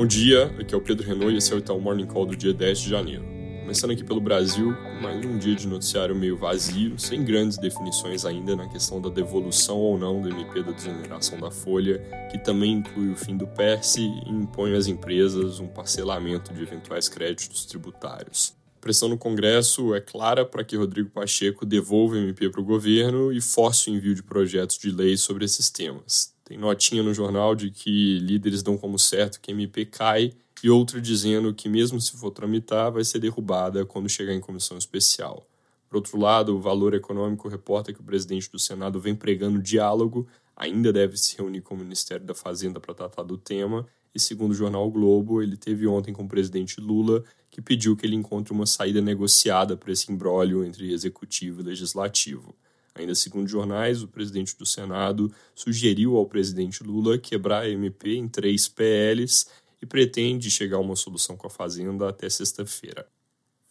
Bom dia, aqui é o Pedro Renault e esse é o Itaú Morning Call do dia 10 de janeiro. Começando aqui pelo Brasil, mais um dia de noticiário meio vazio, sem grandes definições ainda na questão da devolução ou não do MP da desoneração da folha, que também inclui o fim do PERSE e impõe às empresas um parcelamento de eventuais créditos tributários. A pressão no Congresso é clara para que Rodrigo Pacheco devolva o MP para o governo e force o envio de projetos de lei sobre esses temas. Tem notinha no jornal de que líderes dão como certo que MP cai e outra dizendo que, mesmo se for tramitar, vai ser derrubada quando chegar em comissão especial. Por outro lado, o Valor Econômico reporta que o presidente do Senado vem pregando diálogo, ainda deve se reunir com o Ministério da Fazenda para tratar do tema, e segundo o jornal o Globo, ele teve ontem com o presidente Lula, que pediu que ele encontre uma saída negociada para esse imbróglio entre executivo e legislativo. Ainda segundo jornais, o presidente do Senado sugeriu ao presidente Lula quebrar a MP em três PLs e pretende chegar a uma solução com a Fazenda até sexta-feira.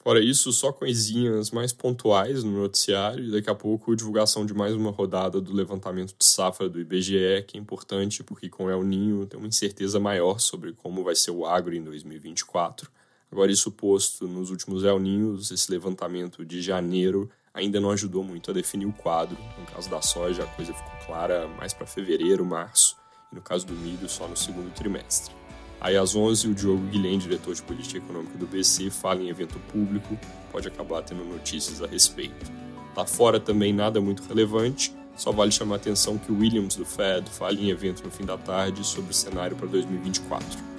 Fora isso, só coisinhas mais pontuais no noticiário e daqui a pouco divulgação de mais uma rodada do levantamento de safra do IBGE, que é importante porque com El Ninho tem uma incerteza maior sobre como vai ser o agro em 2024. Agora, isso posto, nos últimos El Ninhos, esse levantamento de janeiro ainda não ajudou muito a definir o quadro. No caso da soja, a coisa ficou clara mais para fevereiro, março, e no caso do milho, só no segundo trimestre. Aí às 11, o Diogo Guilhem, diretor de política econômica do BC, fala em evento público, pode acabar tendo notícias a respeito. Lá fora também nada muito relevante, só vale chamar a atenção que o Williams do Fed fala em evento no fim da tarde sobre o cenário para 2024.